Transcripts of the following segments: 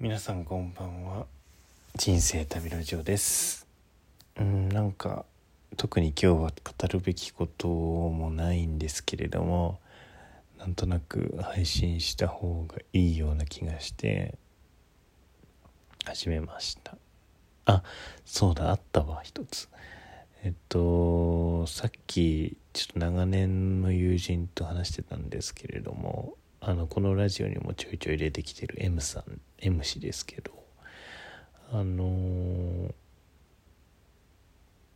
皆さんこんばんは。人生旅ラジオです。うんなんか特に今日は語るべきこともないんですけれどもなんとなく配信した方がいいような気がして始めました。あそうだあったわ一つ。えっとさっきちょっと長年の友人と話してたんですけれどもあのこのラジオにもちょいちょい出てきてる M さん M 氏ですけどあの、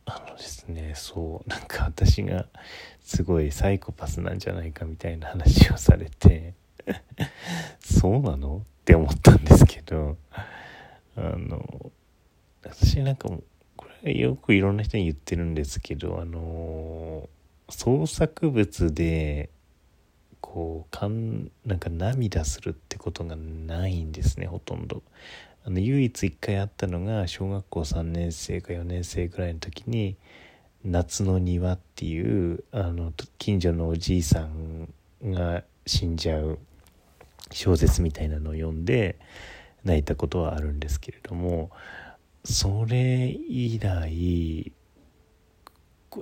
あのですねそうなんか私がすごいサイコパスなんじゃないかみたいな話をされてそうなの？って思ったんですけどあの私なんかもこれよくいろんな人に言ってるんですけどあの創作物でこうかんなんか涙するってことがないんですねほとんど。あの唯一一回あったのが小学校3年生か4年生ぐらいの時に「夏の庭」っていうあの近所のおじいさんが死んじゃう小説みたいなのを読んで泣いたことはあるんですけれどもそれ以来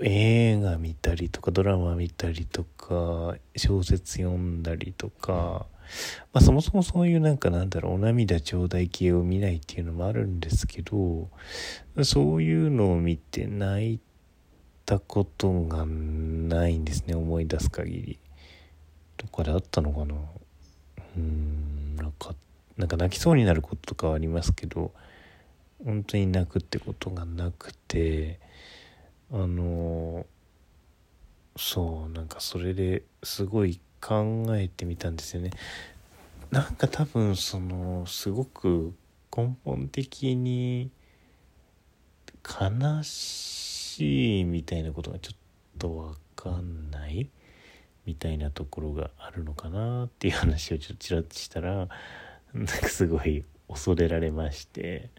映画見たりとかドラマ見たりとか小説読んだりとか、まあ、そもそもそういうなんかなんだろうお涙頂戴系を見ないっていうのもあるんですけどそういうのを見て泣いたことがないんですね思い出す限り。どこかであったのかなうんなんかなんか泣きそうになることとかはありますけど本当に泣くってことがなくて。あのそうなんかそれですごい考えてみたんですよね。なんか多分そのすごく根本的に悲しいみたいなことがちょっと分かんないみたいなところがあるのかなっていう話をちょっとちらっとしたらなんかすごい恐れられまして。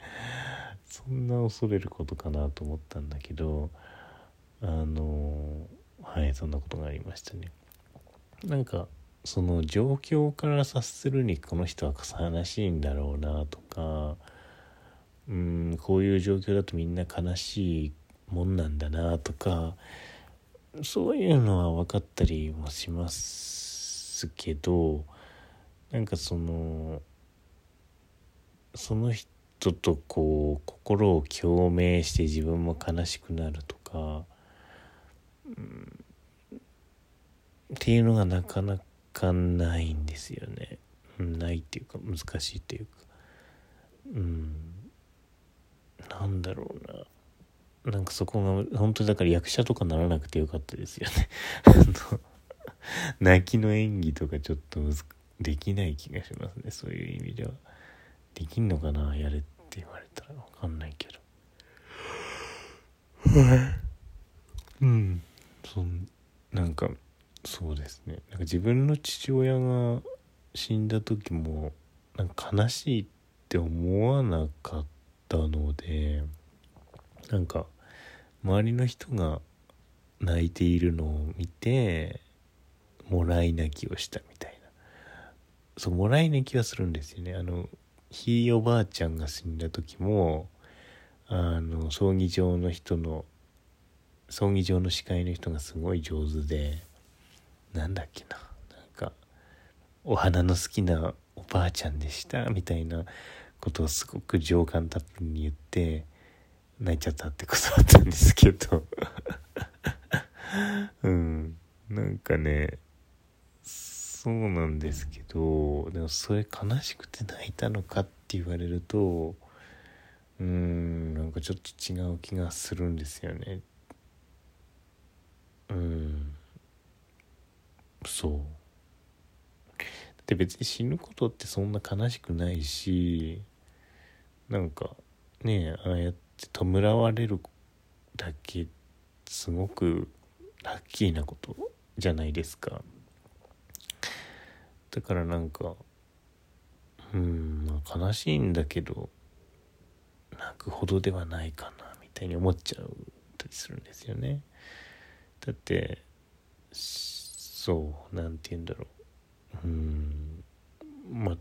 そんな恐れることかなと思ったんだけどあのはいそんなことがありましたね。なんかその状況から察するにこの人は悲しいんだろうなとかうんこういう状況だとみんな悲しいもんなんだなとかそういうのは分かったりもしますけどなんかそのその人とこう心を共鳴して自分も悲しくなるとかっていうのがなかなかないんですよね。ないっていうか難しいっていうか。うん。なんだろうな。なんかそこが本当にだから役者とかならなくてよかったですよね。泣きの演技とかちょっとできない気がしますね。そういう意味では。できんのかなやれって言われたら。分かんないけど。うんそんなんかそうですね。なんか自分の父親が死んだ時もなんか悲しいって思わなかったのでなんか周りの人が泣いているのを見てもらい泣きをしたみたいな。そうもらい泣きはするんですよね。あのひいおばあちゃんが死んだ時もあの葬儀場の人の葬儀場の司会の人がすごい上手でなんだっけな。なんかお花の好きなおばあちゃんでしたみたいなことをすごく情感たっぷりに言って泣いちゃったってことだったんですけど。うん。なんかねそうなんですけどでもそれ悲しくて泣いたのかって言われるとうーんなんかちょっと違う気がするんですよね。うん。そう。で別に死ぬことってそんな悲しくないしなんかねああやって弔われるだけすごくラッキーなことじゃないですか。だからなんかうんまあ悲しいんだけど泣くほどではないかなみたいに思っちゃうたりするんですよね。だってそう何て言うんだろう。うん。まあ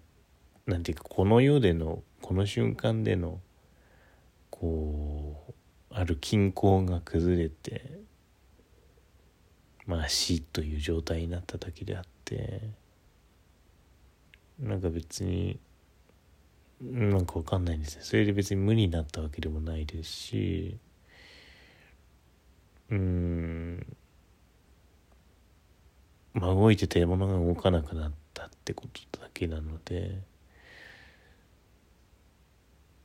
なんていうかこの世でのこの瞬間でのこうある均衡が崩れてまあ死という状態になっただけであってなんか別になんかわかんないんですねそれで別に無になったわけでもないですしうん。まあ動いてたものが動かなくなったってことだけなので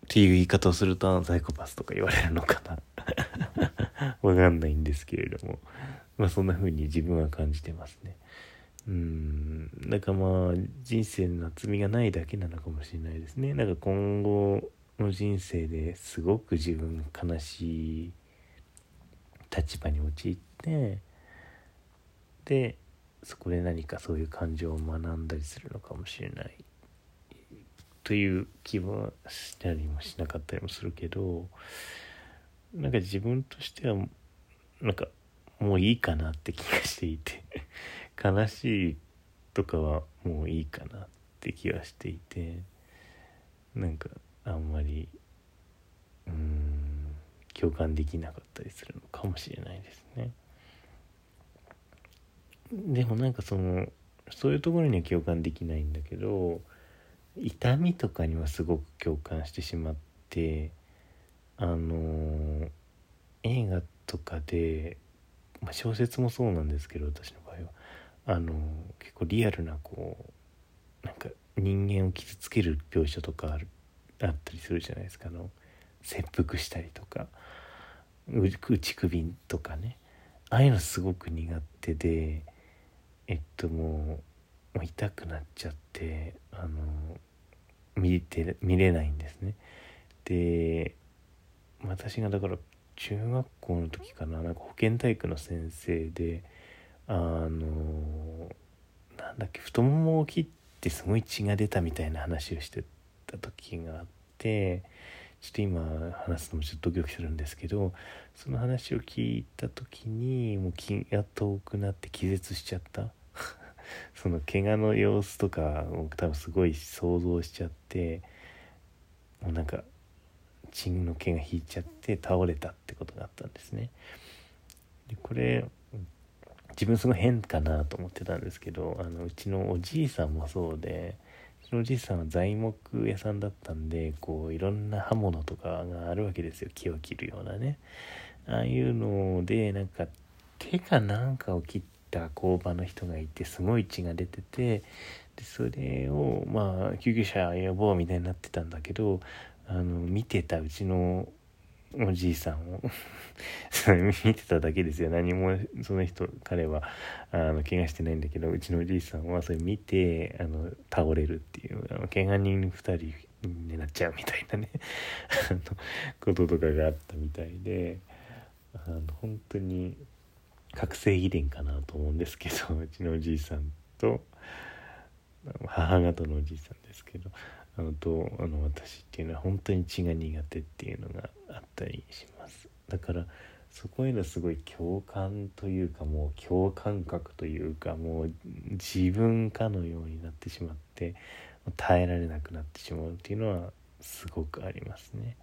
っていう言い方をするとサイコパスとか言われるのかな。わかんないんですけれども。まあそんな風に自分は感じてますね。うん。なんかまあ人生の厚みがないだけなのかもしれないですね。なんか今後の人生ですごく自分悲しい立場に陥ってでそこで何かそういう感情を学んだりするのかもしれないという気はしたりもしなかったりもするけどなんか自分としてはなんかもういいかなって気がしていて悲しいとかはもういいかなって気はしていてなんかあんまりうん共感できなかったりするのかもしれないですね。でもなんかそのそういうところには共感できないんだけど痛みとかにはすごく共感してしまってあの映画とかで、まあ、小説もそうなんですけど私の場合は。あの結構リアルなこうなんか人間を傷つける描写とかあったりするじゃないですか。あの切腹したりとか打ち首とかね。ああいうのすごく苦手でえっともう痛くなっちゃってあの見て見れないんですね。で私がだから中学校の時かななんか保健体育の先生であのなんだっけ太ももを切ってすごい血が出たみたいな話をしてた時があってちょっと今話すのもちょっとドキドキするんですけどその話を聞いた時にもう気が遠くなって気絶しちゃった。その怪我の様子とかを多分すごい想像しちゃってもうなんか血の毛が引いちゃって倒れたってことがあったんですね。でこれ自分すごい変かなと思ってたんですけどあのうちのおじいさんもそうでうちのおじいさんは材木屋さんだったんでこういろんな刃物とかがあるわけですよ木を切るようなねああいうのでなんか手かなんかを切った工場の人がいてすごい血が出ててでそれをまあ救急車呼ぼうみたいになってたんだけどあの見てたうちのおじいさんを 見てただけですよ。何もその人彼はあの怪我してないんだけどうちのおじいさんはそれ見てあの倒れるっていうあの怪我人2人になっちゃうみたいなね こととかがあったみたいであの本当に覚醒遺伝かなと思うんですけど うちのおじいさんと母方のおじいさんですけどあのとあの私っていうのは本当に血が苦手っていうのがあったりします。だからそこへのすごい共感というかもう共感覚というかもう自分かのようになってしまって耐えられなくなってしまうっていうのはすごくありますね。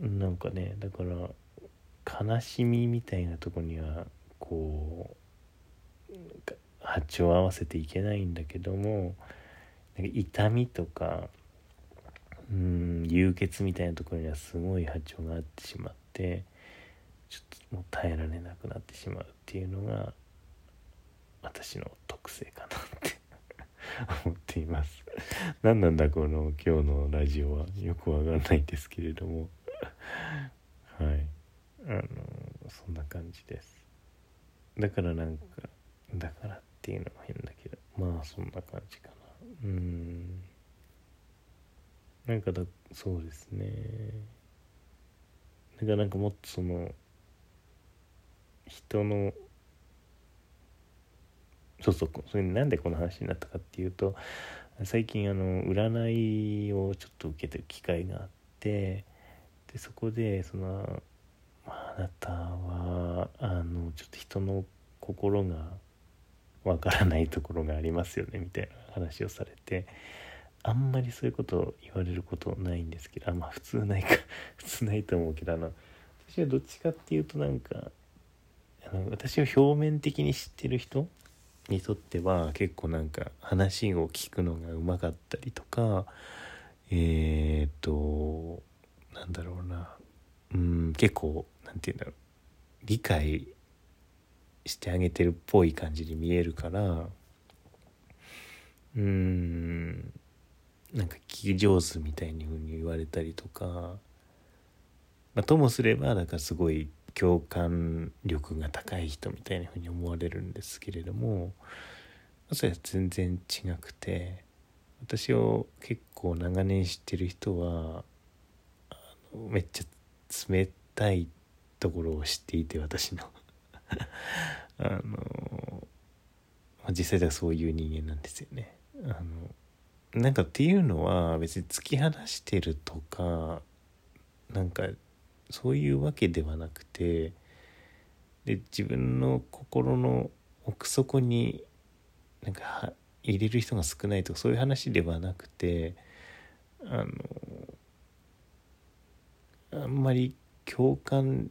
なんかねだから悲しみみたいなとこにはこう波長を合わせていけないんだけどもなんか痛みとかうん流血みたいなところにはすごい波長があってしまってちょっともう耐えられなくなってしまうっていうのが私の特性かなって 思っています。何なんだこの今日のラジオは。よくわかんないんですけれども。はい。あのそんな感じです。だからなんかだからっていうのも変だけどまあそんな感じかな。うん。なんかだそうですね。だからなんかもっとその人のそうそうそれなんでこの話になったかっていうと最近あの占いをちょっと受けてる機会があってでそこでその、あ、なたはあのちょっと人の心がわからないところがありますよねみたいな話をされてあんまりそういうこと言われることないんですけどあまあ普通ないか 普通ないと思うけどあの私はどっちかっていうとなんかあの私を表面的に知ってる人にとっては結構なんか話を聞くのがうまかったりとかえー、っとなんだろうなうん結構なんて言うんだろう。理解してあげてるっぽい感じに見えるから。うん。なんか聞き上手みたいに言われたりとか、まあ、ともすればだからすごい共感力が高い人みたいなふうに思われるんですけれども。それは全然違くて。私を結構長年知ってる人はめっちゃ冷たいってところを知っていて私の あの実際ではそういう人間なんですよね。あのなんかっていうのは別に突き放してるとかなんかそういうわけではなくてで自分の心の奥底になんか入れる人が少ないとかそういう話ではなくてあのあんまり共感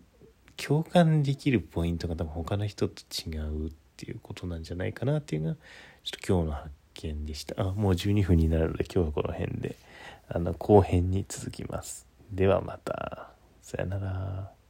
共感できるポイントが多分他の人と違うっていうことなんじゃないかなっていうのがちょっと今日の発見でした。あもう12分になるので今日はこの辺であの後編に続きます。ではまた。さよなら。